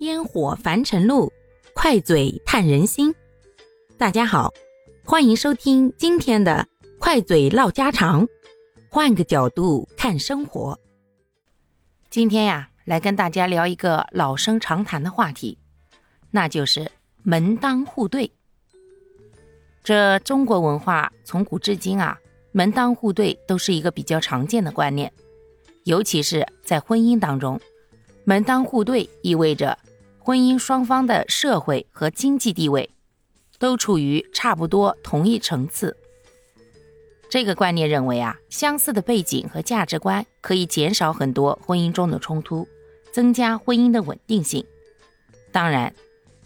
烟火凡尘路，快嘴探人心。大家好，欢迎收听今天的快嘴唠家常，换个角度看生活。今天呀，来跟大家聊一个老生常谈的话题，那就是门当户对。这中国文化从古至今啊，门当户对都是一个比较常见的观念，尤其是在婚姻当中。门当户对意味着婚姻双方的社会和经济地位都处于差不多同一层次。这个观念认为啊，相似的背景和价值观可以减少很多婚姻中的冲突，增加婚姻的稳定性。当然，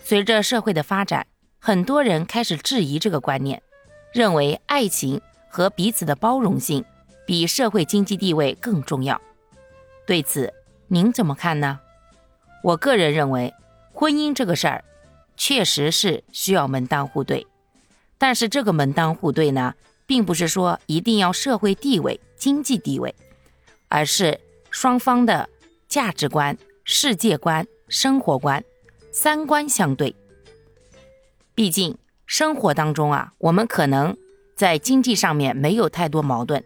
随着社会的发展，很多人开始质疑这个观念，认为爱情和彼此的包容性比社会经济地位更重要。对此，您怎么看呢？我个人认为，婚姻这个事儿，确实是需要门当户对。但是这个门当户对呢，并不是说一定要社会地位、经济地位，而是双方的价值观、世界观、生活观、三观相对。毕竟生活当中啊，我们可能在经济上面没有太多矛盾，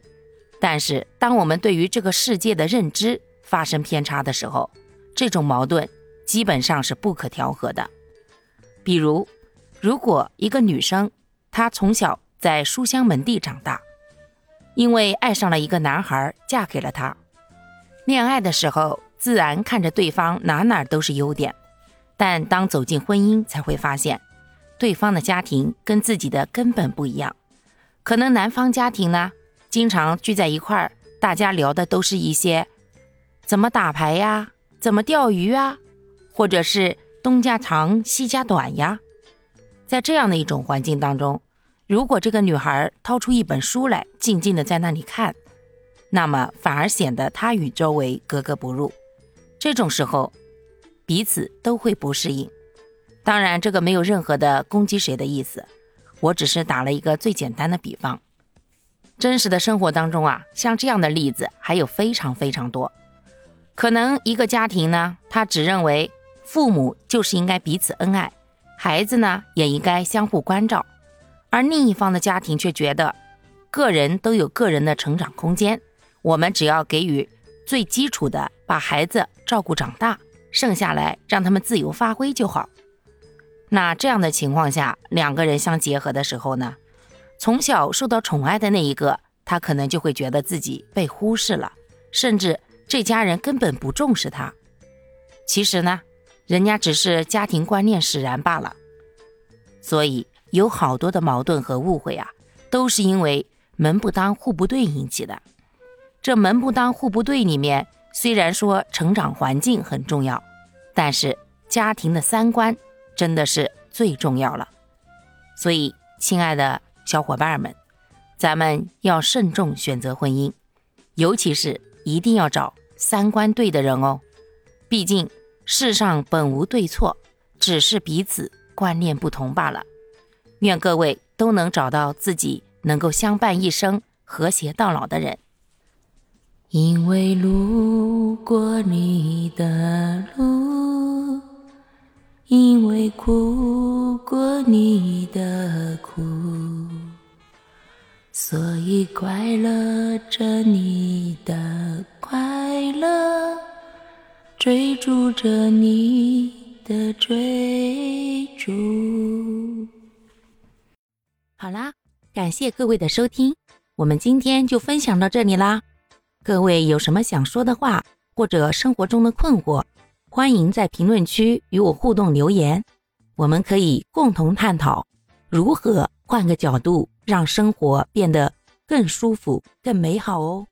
但是当我们对于这个世界的认知，发生偏差的时候，这种矛盾基本上是不可调和的。比如，如果一个女生她从小在书香门第长大，因为爱上了一个男孩，嫁给了他，恋爱的时候自然看着对方哪哪都是优点，但当走进婚姻，才会发现对方的家庭跟自己的根本不一样。可能男方家庭呢，经常聚在一块儿，大家聊的都是一些。怎么打牌呀？怎么钓鱼啊？或者是东家长西家短呀？在这样的一种环境当中，如果这个女孩掏出一本书来，静静的在那里看，那么反而显得她与周围格格不入。这种时候，彼此都会不适应。当然，这个没有任何的攻击谁的意思，我只是打了一个最简单的比方。真实的生活当中啊，像这样的例子还有非常非常多。可能一个家庭呢，他只认为父母就是应该彼此恩爱，孩子呢也应该相互关照，而另一方的家庭却觉得个人都有个人的成长空间，我们只要给予最基础的，把孩子照顾长大，剩下来让他们自由发挥就好。那这样的情况下，两个人相结合的时候呢，从小受到宠爱的那一个，他可能就会觉得自己被忽视了，甚至。这家人根本不重视他，其实呢，人家只是家庭观念使然罢了。所以有好多的矛盾和误会啊，都是因为门不当户不对引起的。这门不当户不对里面，虽然说成长环境很重要，但是家庭的三观真的是最重要了。所以，亲爱的小伙伴们，咱们要慎重选择婚姻，尤其是一定要找。三观对的人哦，毕竟世上本无对错，只是彼此观念不同罢了。愿各位都能找到自己能够相伴一生、和谐到老的人。因为路过你的路，因为苦过你的。所以快乐着你的快乐，追逐着你的追逐。好啦，感谢各位的收听，我们今天就分享到这里啦。各位有什么想说的话，或者生活中的困惑，欢迎在评论区与我互动留言，我们可以共同探讨如何换个角度。让生活变得更舒服、更美好哦。